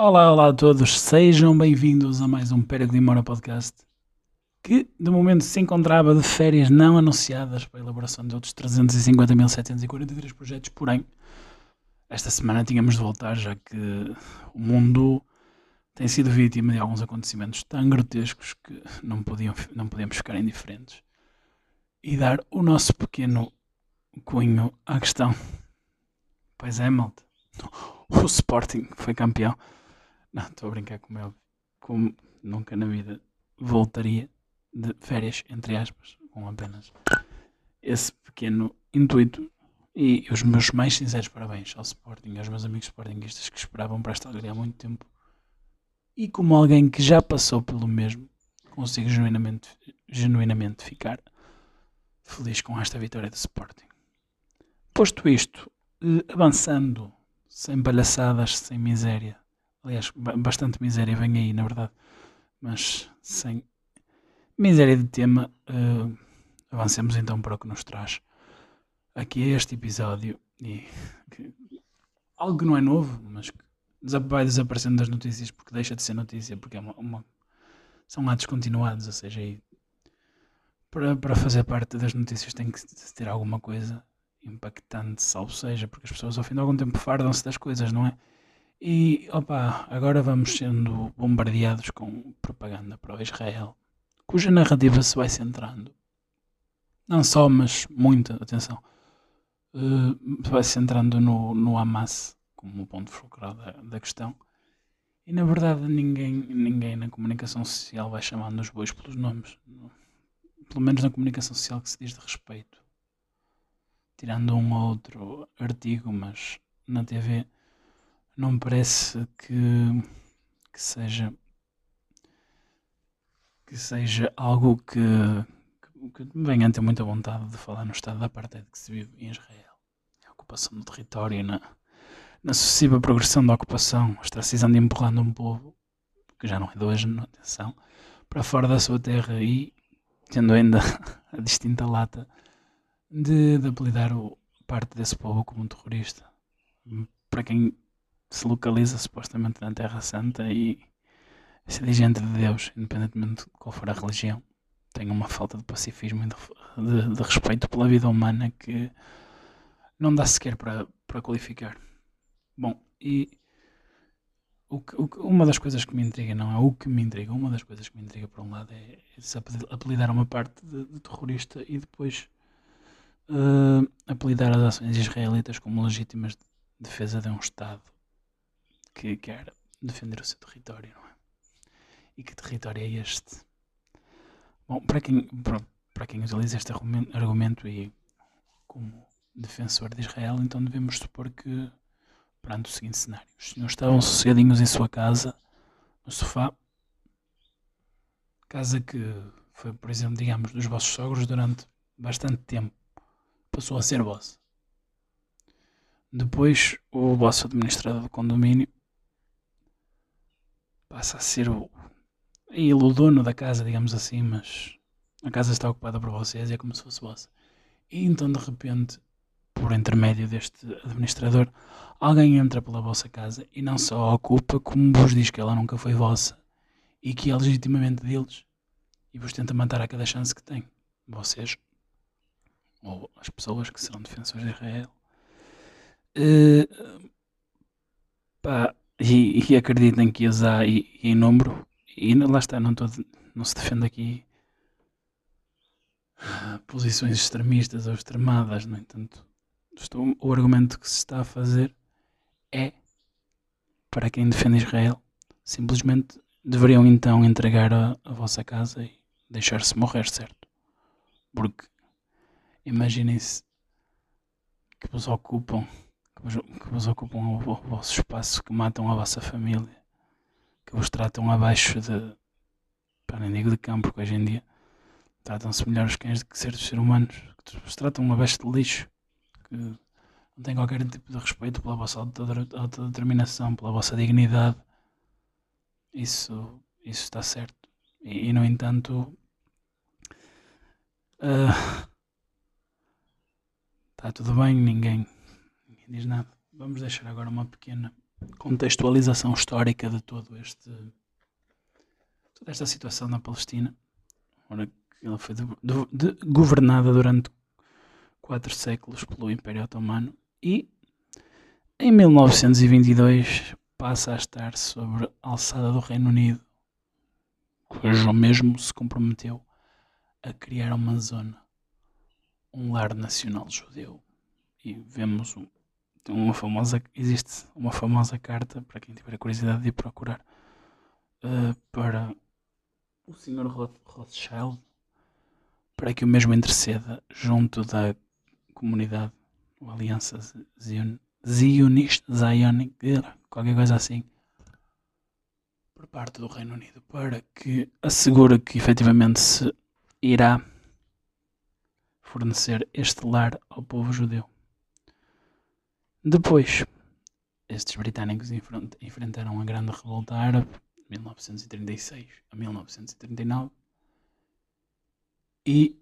Olá, olá a todos, sejam bem-vindos a mais um Peregrimora Podcast que de momento se encontrava de férias não anunciadas para a elaboração de outros 350.743 projetos, porém esta semana tínhamos de voltar já que o mundo tem sido vítima de alguns acontecimentos tão grotescos que não, podiam, não podíamos ficar indiferentes e dar o nosso pequeno cunho à questão. Pois é, malta. O Sporting foi campeão. Não, estou a brincar com ele. Como nunca na vida voltaria de férias, entre aspas, com apenas esse pequeno intuito. E os meus mais sinceros parabéns ao Sporting, aos meus amigos Sportingistas que esperavam para esta alegria há muito tempo. E como alguém que já passou pelo mesmo, consigo genuinamente, genuinamente ficar feliz com esta vitória do Sporting. Posto isto, eh, avançando, sem palhaçadas, sem miséria, aliás, bastante miséria vem aí, na verdade, mas sem miséria de tema, uh, avancemos então para o que nos traz aqui este episódio e que, algo que não é novo, mas que vai desaparecendo das notícias porque deixa de ser notícia, porque é uma, uma são atos continuados, ou seja, aí, para, para fazer parte das notícias tem que ter alguma coisa impactante, salvo seja, porque as pessoas ao fim de algum tempo fardam-se das coisas, não é? E opa, agora vamos sendo bombardeados com propaganda para o Israel, cuja narrativa se vai centrando. Não só, mas muita atenção. Uh, vai se centrando no, no Hamas como ponto fulcral da, da questão. E na verdade ninguém, ninguém na comunicação social vai chamando os bois pelos nomes. Pelo menos na comunicação social que se diz de respeito. Tirando um ou outro artigo, mas na TV não me parece que, que seja que seja algo que, que, que venha a ter muita vontade de falar no estado da apartheid que se vive em Israel. A ocupação do território, na, na sucessiva progressão da ocupação, ostracizando e empurrando um povo, que já não é de hoje, não, atenção, para fora da sua terra e tendo ainda a distinta lata de, de apelidar o, parte desse povo como um terrorista. Para quem se localiza supostamente na Terra Santa e se diz gente de Deus, independentemente de qual for a religião, tem uma falta de pacifismo e de, de, de respeito pela vida humana que não dá sequer para, qualificar. Bom, e o que, o uma das coisas que me intriga, não é o que me intriga, uma das coisas que me intriga por um lado é, se apelidar uma parte de, de terrorista e depois uh, apelidar as ações israelitas como legítimas defesa de um Estado que quer defender o seu território, não é? E que território é este? Bom, para quem, para, para quem utiliza este argumento e como defensor de Israel, então devemos supor que, perante o seguinte cenário, os senhores estavam sossegadinhos em sua casa, no sofá, casa que foi, por exemplo, digamos, dos vossos sogros durante bastante tempo, passou a ser vossa. Depois, o vosso administrador do condomínio passa a ser o, ele o dono da casa, digamos assim, mas a casa está ocupada por vocês e é como se fosse vossa. E então, de repente, por intermédio deste administrador, alguém entra pela vossa casa e não só a ocupa, como vos diz que ela nunca foi vossa e que é legitimamente deles e vos tenta matar a cada chance que tem. Vocês, ou as pessoas que serão defensores de Israel. Uh, pá, e, e acreditem que as há e, e em número, e lá está, não, tô, não se defende aqui ah, posições extremistas ou extremadas, no entanto, estou, o argumento que se está a fazer é para quem defende Israel, simplesmente deveriam então entregar a, a vossa casa e deixar-se morrer, certo? Porque imaginem-se que vos ocupam que vos, ocupam o, vosso espaço, que matam a vossa família, que vos tratam abaixo de. para nem digo de campo, porque hoje em dia tratam-se melhor os cães do que seres humanos, que vos tratam abaixo de lixo, que não têm qualquer tipo de respeito pela vossa autodeterminação, pela vossa dignidade. Isso, isso está certo. E, e no entanto. Uh, está tudo bem, ninguém diz nada. Vamos deixar agora uma pequena contextualização histórica de todo este toda esta situação na Palestina. Ora, ela foi de, de, de, governada durante quatro séculos pelo Império Otomano e em 1922 passa a estar sobre a alçada do Reino Unido, cujo mesmo se comprometeu a criar uma zona, um lar nacional judeu. E vemos um, uma famosa, existe uma famosa carta, para quem tiver a curiosidade de ir procurar, uh, para o Sr. Rothschild, para que o mesmo interceda junto da comunidade, ou Aliança Zionista, Zionic, qualquer coisa assim, por parte do Reino Unido, para que assegure que efetivamente se irá fornecer este lar ao povo judeu. Depois, estes britânicos enfrentaram a Grande Revolta Árabe, de 1936 a 1939, e,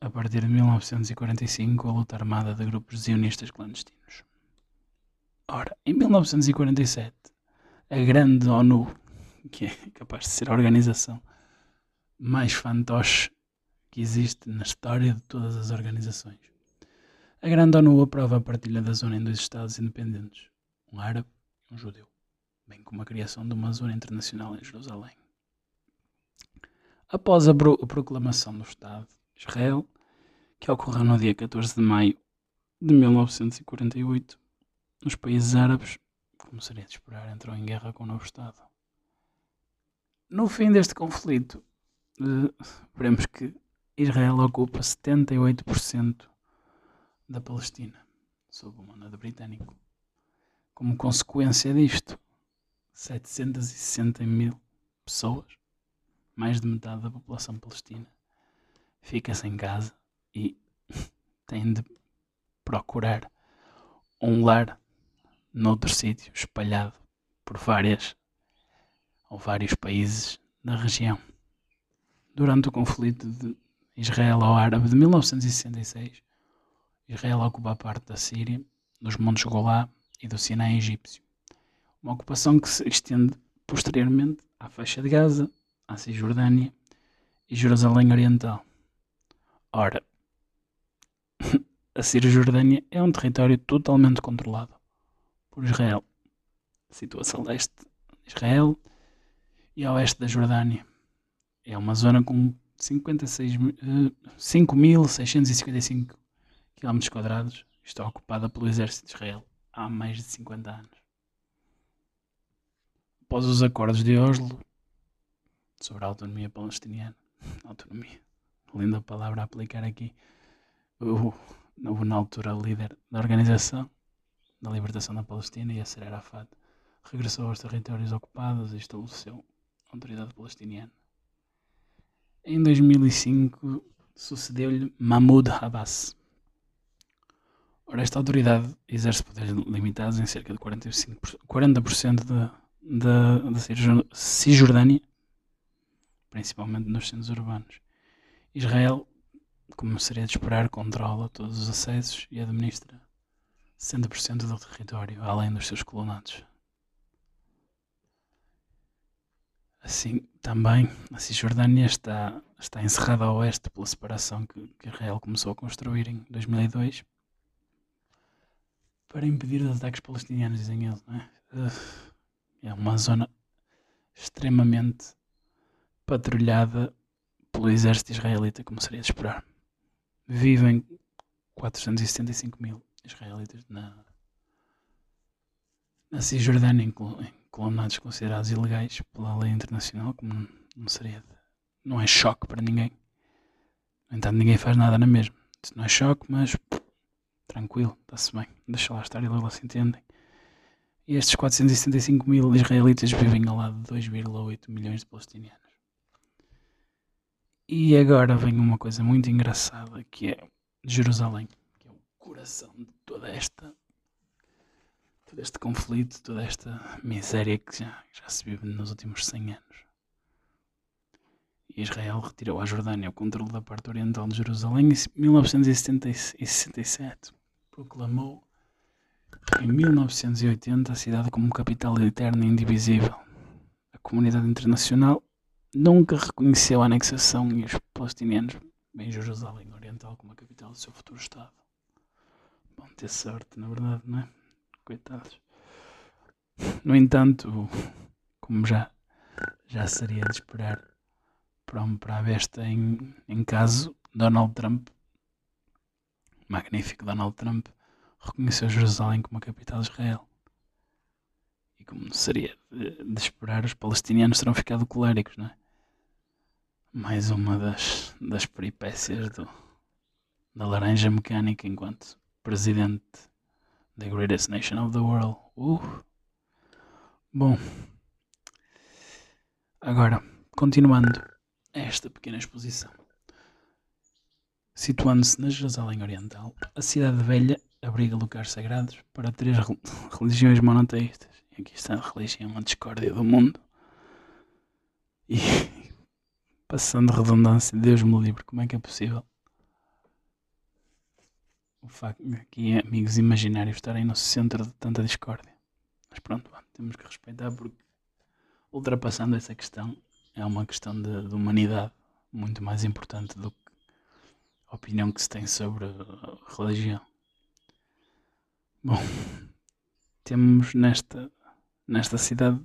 a partir de 1945, a luta armada de grupos zionistas clandestinos. Ora, em 1947, a grande ONU, que é capaz de ser a organização mais fantoche que existe na história de todas as organizações, a Grande ONU aprova a partilha da zona em dois Estados independentes, um árabe e um judeu, bem como a criação de uma zona internacional em Jerusalém. Após a, a proclamação do Estado de Israel, que ocorreu no dia 14 de maio de 1948, os países árabes, como seria de esperar, entrou em guerra com o novo Estado. No fim deste conflito, uh, veremos que Israel ocupa 78% da Palestina, sob o mandato britânico. Como consequência disto, 760 mil pessoas, mais de metade da população palestina, fica sem casa e tem de procurar um lar noutro sítio, espalhado por várias ou vários países da região. Durante o conflito de Israel-Árabe de 1966, Israel ocupa parte da Síria, dos Montes Golá e do Sinai egípcio. Uma ocupação que se estende posteriormente à faixa de Gaza, à Cisjordânia e Jerusalém Oriental. Ora, a Cisjordânia é um território totalmente controlado por Israel. Situa-se a leste de Israel e a oeste da Jordânia. É uma zona com 5.655 km quadrados está ocupada pelo exército de Israel há mais de 50 anos. Após os acordos de Oslo sobre a autonomia palestiniana, autonomia, linda palavra a aplicar aqui, o, o na altura líder da organização da libertação da Palestina, Yasser Arafat, regressou aos territórios ocupados e estabeleceu a autoridade palestiniana. Em 2005 sucedeu-lhe Mahmoud Abbas, Ora, esta autoridade exerce poderes limitados em cerca de 45%, 40% da, Cisjordânia, principalmente nos centros urbanos. Israel, como seria de esperar, controla todos os acessos e administra 60% do território, além dos seus colonatos. Assim, também, a Cisjordânia está, está encerrada a oeste pela separação que, que Israel começou a construir em 2002 para impedir os ataques palestinianos, dizem eles. É? é uma zona extremamente patrulhada pelo exército israelita, como seria de esperar. Vivem 475 mil israelitas na, na Cisjordânia, colonados considerados ilegais pela lei internacional, como não seria de, não é choque para ninguém. No entanto, ninguém faz nada na mesma. Isso não é choque, mas tranquilo, está-se bem, deixa lá estar e lá se entendem. E estes 475 mil israelitas vivem ao lado de 2,8 milhões de palestinianos. E agora vem uma coisa muito engraçada que é Jerusalém, que é o coração de toda esta todo este conflito, toda esta miséria que já, já se vive nos últimos 100 anos. Israel retirou à Jordânia o controle da parte oriental de Jerusalém em 1967 proclamou Em 1980, a cidade como capital eterna e indivisível. A comunidade internacional nunca reconheceu a anexação e os palestinianos bem Jerusalém Oriental como a capital do seu futuro Estado. Vão ter sorte, na verdade, não é? Coitados. No entanto, como já, já seria de esperar para, para a besta em, em caso, Donald Trump, magnífico Donald Trump, reconheceu Jerusalém como a capital de Israel. E como seria de, de esperar, os palestinianos terão ficado coléricos, não é? Mais uma das, das peripécias do, da laranja mecânica enquanto presidente da greatest nation of the world. Uh. Bom, agora, continuando esta pequena exposição. Situando-se na Jerusalém Oriental, a cidade velha abriga lugares sagrados para três religiões monoteístas. E aqui está a religião, a discórdia do mundo. E passando redundância, Deus me livre, como é que é possível? O facto de aqui amigos imaginários estarem no centro de tanta discórdia. Mas pronto, temos que respeitar porque ultrapassando essa questão é uma questão de, de humanidade muito mais importante do que a opinião que se tem sobre a religião. Bom, temos nesta, nesta cidade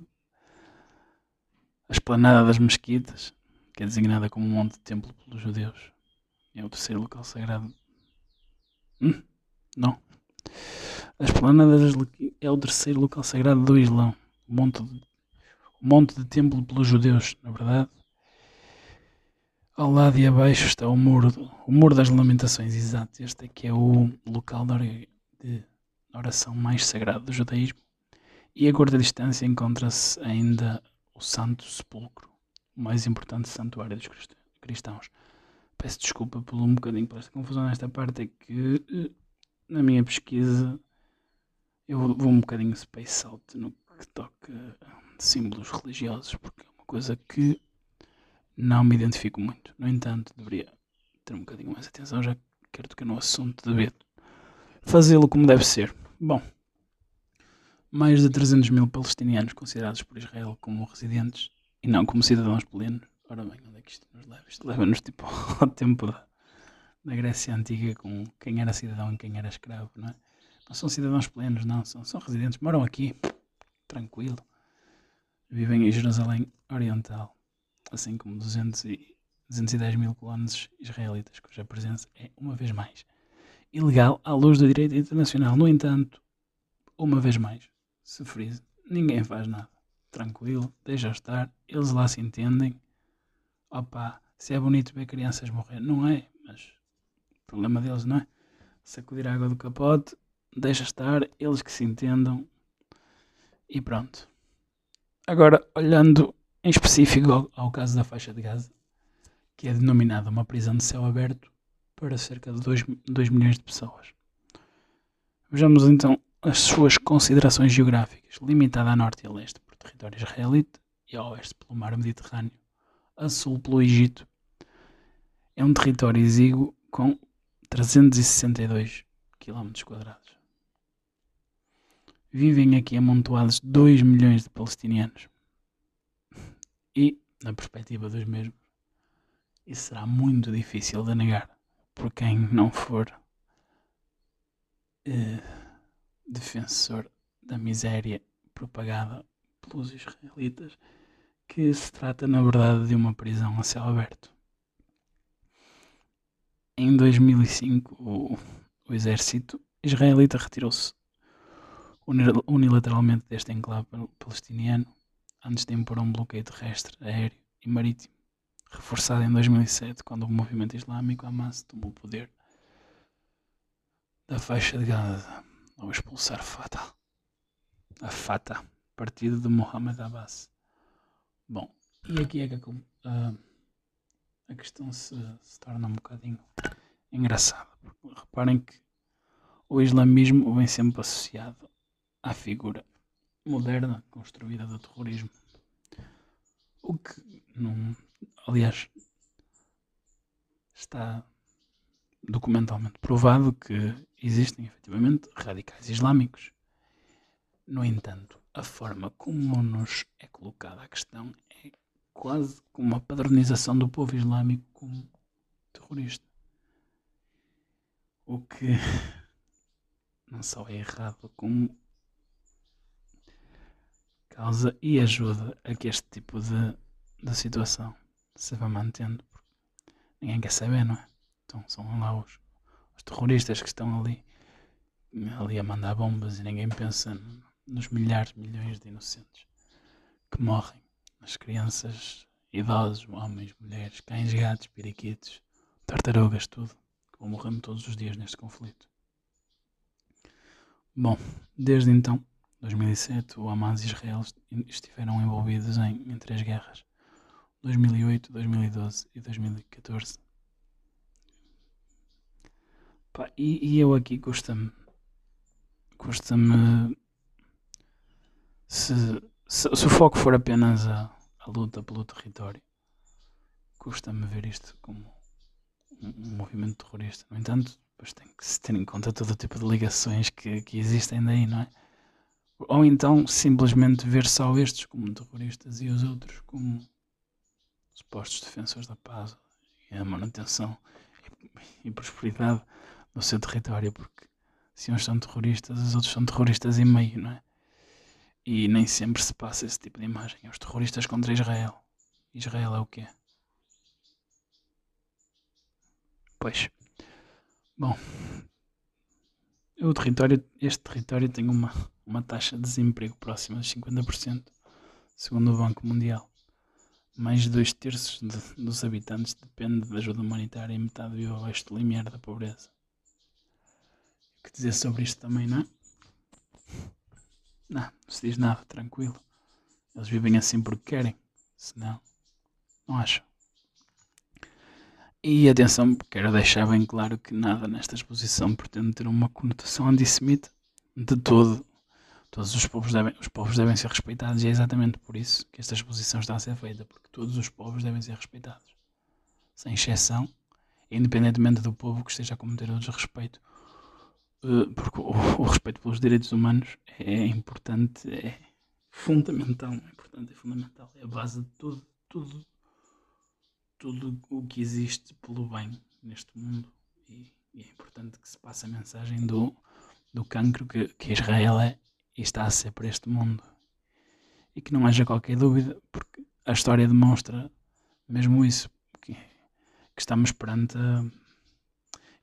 a esplanada das mesquitas, que é designada como um monte de templo pelos judeus. É o terceiro local sagrado. Hum, não. A esplanada das é o terceiro local sagrado do Islão. O monte de, o monte de templo pelos judeus, na verdade. Ao lado e abaixo está o muro, o muro das lamentações, exato. Este aqui é o local de oração mais sagrado do judaísmo. E a curta distância encontra-se ainda o Santo Sepulcro o mais importante santuário dos cristãos. Peço desculpa por um bocadinho por esta confusão nesta parte, é que eh, na minha pesquisa eu vou um bocadinho space out no que toca símbolos religiosos, porque é uma coisa que não me identifico muito. No entanto, deveria ter um bocadinho mais atenção, já que quero tocar no assunto, dever fazê-lo como deve ser. Bom, mais de 300 mil palestinianos considerados por Israel como residentes e não como cidadãos plenos. Ora bem, onde é que isto nos leva? Isto leva-nos tipo ao tempo da, da Grécia Antiga com quem era cidadão e quem era escravo, não é? Não são cidadãos plenos, não, são, são residentes, moram aqui, tranquilo. Vivem em Jerusalém Oriental, assim como 200 e, 210 mil colonos israelitas, cuja presença é, uma vez mais, ilegal à luz do direito internacional. No entanto, uma vez mais, se frisa, ninguém faz nada tranquilo, deixa estar, eles lá se entendem. Opa, se é bonito ver crianças morrer, não é, mas problema deles, não é? Sacudir a água do capote, deixa estar, eles que se entendam e pronto. Agora, olhando em específico ao, ao caso da faixa de Gaza, que é denominada uma prisão de céu aberto para cerca de 2 milhões de pessoas. Vejamos então as suas considerações geográficas, limitada a norte e a leste território israelita e a oeste pelo mar Mediterrâneo, a sul pelo Egito. É um território exíguo com 362 km quadrados. Vivem aqui amontoados 2 milhões de palestinianos. E, na perspectiva dos mesmos, isso será muito difícil de negar por quem não for eh, defensor da miséria propagada pelos israelitas que se trata, na verdade, de uma prisão a céu aberto. Em 2005, o, o exército israelita retirou-se unilateralmente deste enclave palestiniano antes de impor um bloqueio terrestre, aéreo e marítimo, reforçado em 2007, quando o movimento islâmico Hamas tomou o poder da faixa de Gaza ao expulsar Fatah. A Fatah partido de Mohamed Abbas. Bom, e aqui é que a, a questão se, se, torna um bocadinho engraçada. Reparem que o islamismo vem sempre associado à figura moderna construída do terrorismo. O que, não, aliás, está documentalmente provado que existem efetivamente radicais islâmicos No entanto, a forma como nos é colocada a questão é quase como uma padronização do povo islâmico como terrorista. O que não só é errado, como causa e ajuda a que este tipo de, de situação se vá mantendo. Ninguém quer saber, não é? Então são lá os, os terroristas que estão ali, ali a mandar bombas e ninguém pensa nos milhares, milhões de inocentes que morrem. As crianças, idosos, homens, mulheres, cães, gatos, periquitos, tartarugas, tudo, que vão morrendo todos os dias neste conflito. Bom, desde então, 2007, o Hamas e Israel estiveram envolvidos em, em três guerras: 2008, 2012 e 2014. Pá, e, e, eu aqui custa-me. Custa-me. Se, se, se, o foco for apenas a, a luta pelo território, custa-me ver isto como um, movimento terrorista. No entanto, depois tem que se ter em conta todo o tipo de ligações que, que existem daí, não é? Ou então simplesmente ver só estes como terroristas e os outros como supostos defensores da paz e a manutenção e, e prosperidade no seu território, porque se uns são terroristas, os outros são terroristas e meio, não é? E nem sempre se passa esse tipo de imagem. É os terroristas contra Israel. Israel é o quê? Pois. Bom. O território, este território tem uma, uma taxa de desemprego próxima de 50%, segundo o Banco Mundial. Mais de dois terços de, dos habitantes dependem de ajuda humanitária e metade vive abaixo do limiar da pobreza que dizer sobre isto também, não é? Não, não se diz nada, tranquilo. Eles vivem assim porque querem, senão, não acham. E atenção, quero deixar bem claro que nada nesta exposição pretende ter uma conotação antissemita de todo. Todos os povos, devem, os povos devem ser respeitados e é exatamente por isso que esta exposição está a ser feita, porque todos os povos devem ser respeitados, sem exceção, independentemente do povo que esteja a cometer o desrespeito eh, porque o, respeito pelos direitos humanos é importante, é fundamental, é importante, é fundamental, é a base de tudo, tudo, tudo o que existe pelo bem neste mundo. E, e é importante que se passe a mensagem do, do cancro que, que Israel é e está a ser para este mundo e que não haja qualquer dúvida, porque a história demonstra mesmo isso, que, que estamos perante a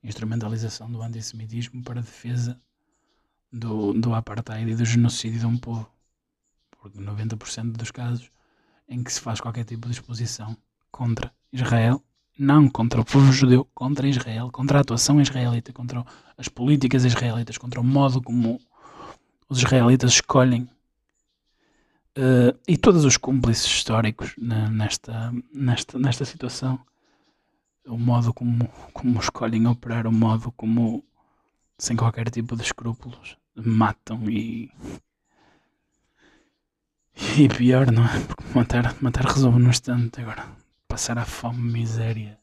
instrumentalização do antissemitismo para defesa do, do apartheid e do genocídio de um povo. Porque 90% dos casos em que se faz qualquer tipo de exposição contra Israel, não contra o povo judeu, contra Israel, contra a atuação israelita, contra as políticas israelitas, contra o modo como os israelitas escolhem uh, e todos os cúmplices históricos nesta, nesta, nesta situação o modo como, como escolhem operar, o modo como, sem qualquer tipo de escrúpulos, matam e. E pior, não é? Porque matar, matar resolve no instante. Agora, passar a fome, miséria.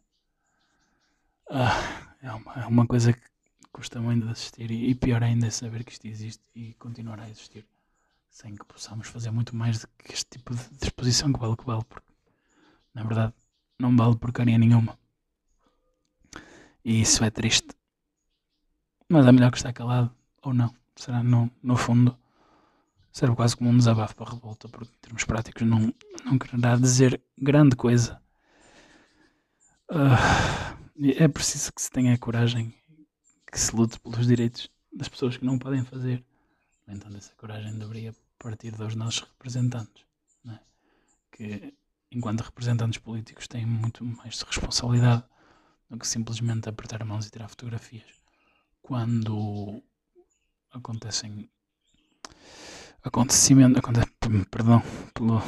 Ah, é, uma, é uma coisa que custa muito de assistir. E, e pior ainda é saber que isto existe e continuará a existir. Sem que possamos fazer muito mais do que este tipo de disposição que vale que vale. Porque, na verdade, não vale porcaria nenhuma. E isso é triste. Mas é melhor que estar calado, ou não. Será, no, no fundo, serve quase como um desabafo para a revolta, porque em termos práticos não, não quererá dizer grande coisa. Uh, é preciso que se tenha coragem, que se lute pelos direitos das pessoas que não podem fazer. Entanto, essa coragem deveria partir dos nossos representantes, é? que, enquanto representantes políticos, têm muito mais de responsabilidade do que simplesmente apertar mãos e tirar fotografias. Quando acontecem acontecimentos, acontece, perdão, pelo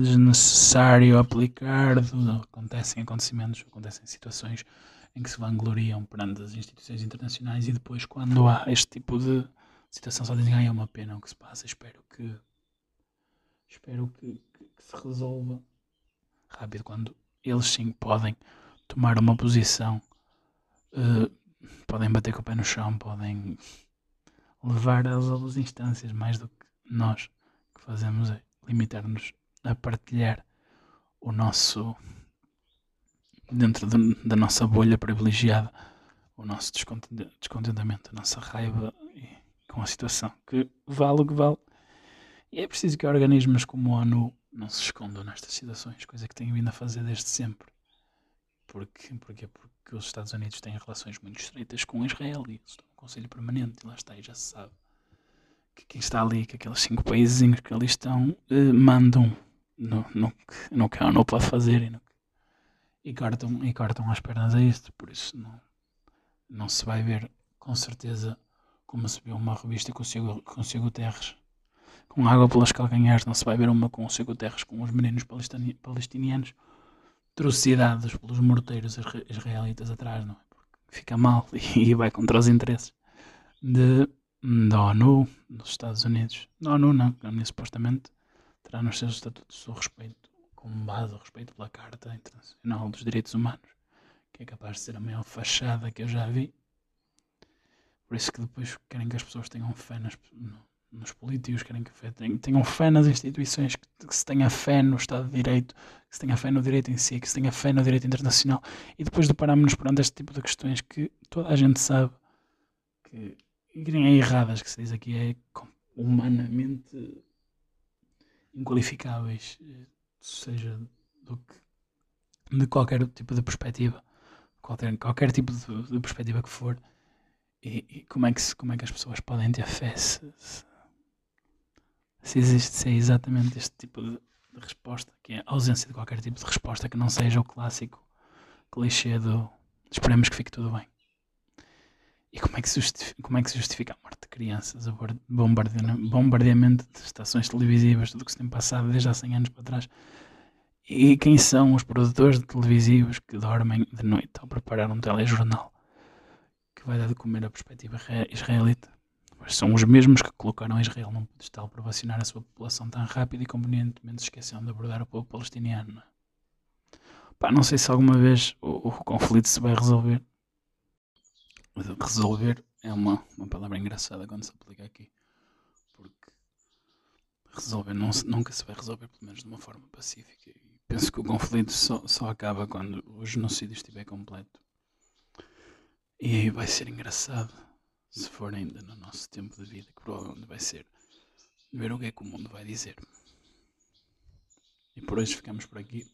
desnecessário aplicar, acontecem acontecimentos, acontecem situações em que se vangloriam perante as instituições internacionais e depois quando há este tipo de situação só dizem, ah, é uma pena o que se passa, espero que espero que, que, que se resolva rápido. Quando eles sim podem tomar uma posição, uh, podem bater com o pé no chão, podem levar as outras instâncias mais do que nós que fazemos é limitar-nos a partilhar o nosso dentro de, da nossa bolha privilegiada o nosso descontentamento, a nossa raiva com a situação que vale o que vale e é preciso que organismos como a ONU não se escondam nestas situações, coisa que têm vindo a fazer desde sempre. Porque, porque, porque os Estados Unidos têm relações muito estreitas com Israel e estão no Conselho Permanente e lá está, e já se sabe que quem está ali, que aqueles cinco países que ali estão, eh, mandam no, no, no que a ONU pode fazer e, no, e, cortam, e cortam as pernas a isto, por isso não, não se vai ver com certeza como se viu uma revista com o Ciego, com o Terres com água pelas calcanhares, não se vai ver uma com o Ciego Terres com os meninos palestinianos trucidados pelos morteiros israelitas atrás, não é? Porque fica mal e vai contra os interesses de, da ONU, dos Estados Unidos. Da ONU não, a ONU supostamente terá nos seus estatutos o respeito, como base o respeito pela Carta Internacional dos Direitos Humanos, que é capaz de ser a maior fachada que eu já vi. Por isso que depois querem que as pessoas tenham fé nas, nos políticos, querem que tenham fé nas instituições, que, se tenha fé no Estado de Direito, que se tenha fé no direito em si, que se tenha fé no direito internacional. E depois deparamos-nos perante este tipo de questões que toda a gente sabe que, é erradas, que se diz aqui, é humanamente inqualificáveis, seja do que, de qualquer tipo de perspectiva, qualquer, qualquer tipo de, de perspectiva que for. E, e, como, é que se, como é que as pessoas podem ter fé se, se se existe se é exatamente este tipo de, de, resposta, que é a ausência de qualquer tipo de resposta que não seja o clássico clichê do esperemos que fique tudo bem. E como é que justifica, como é que se justifica a morte de crianças, o bombardeamento de estações televisivas, tudo o que se tem passado desde há 100 anos para trás? E quem são os produtores de televisivos que dormem de noite ao preparar um telejornal que vai dar de comer a perspectiva israelita? são os mesmos que colocaram Israel num pedestal para vacinar a sua população tão rápido e convenientemente esqueceram de abordar o povo palestiniano. É? Pá, não sei se alguma vez o, o, conflito se vai resolver. Resolver é uma, uma palavra engraçada quando se aplica aqui. Porque resolver não nunca se vai resolver, pelo menos de uma forma pacífica. E penso que o conflito só, só acaba quando o genocídio estiver completo. E aí vai ser engraçado se for ainda no nosso tempo de vida, que provavelmente vai ser, ver o que é que o mundo vai dizer. E por hoje ficamos por aqui.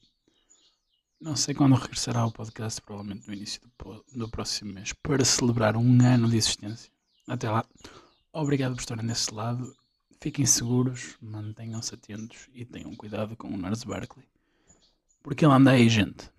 Não sei quando regressará o podcast, provavelmente no início do, do próximo mês, para celebrar um ano de existência. Até lá, obrigado por estarem desse lado. Fiquem seguros, mantenham-se atentos e tenham cuidado com o Nars Barkley. Porque ele anda aí, gente.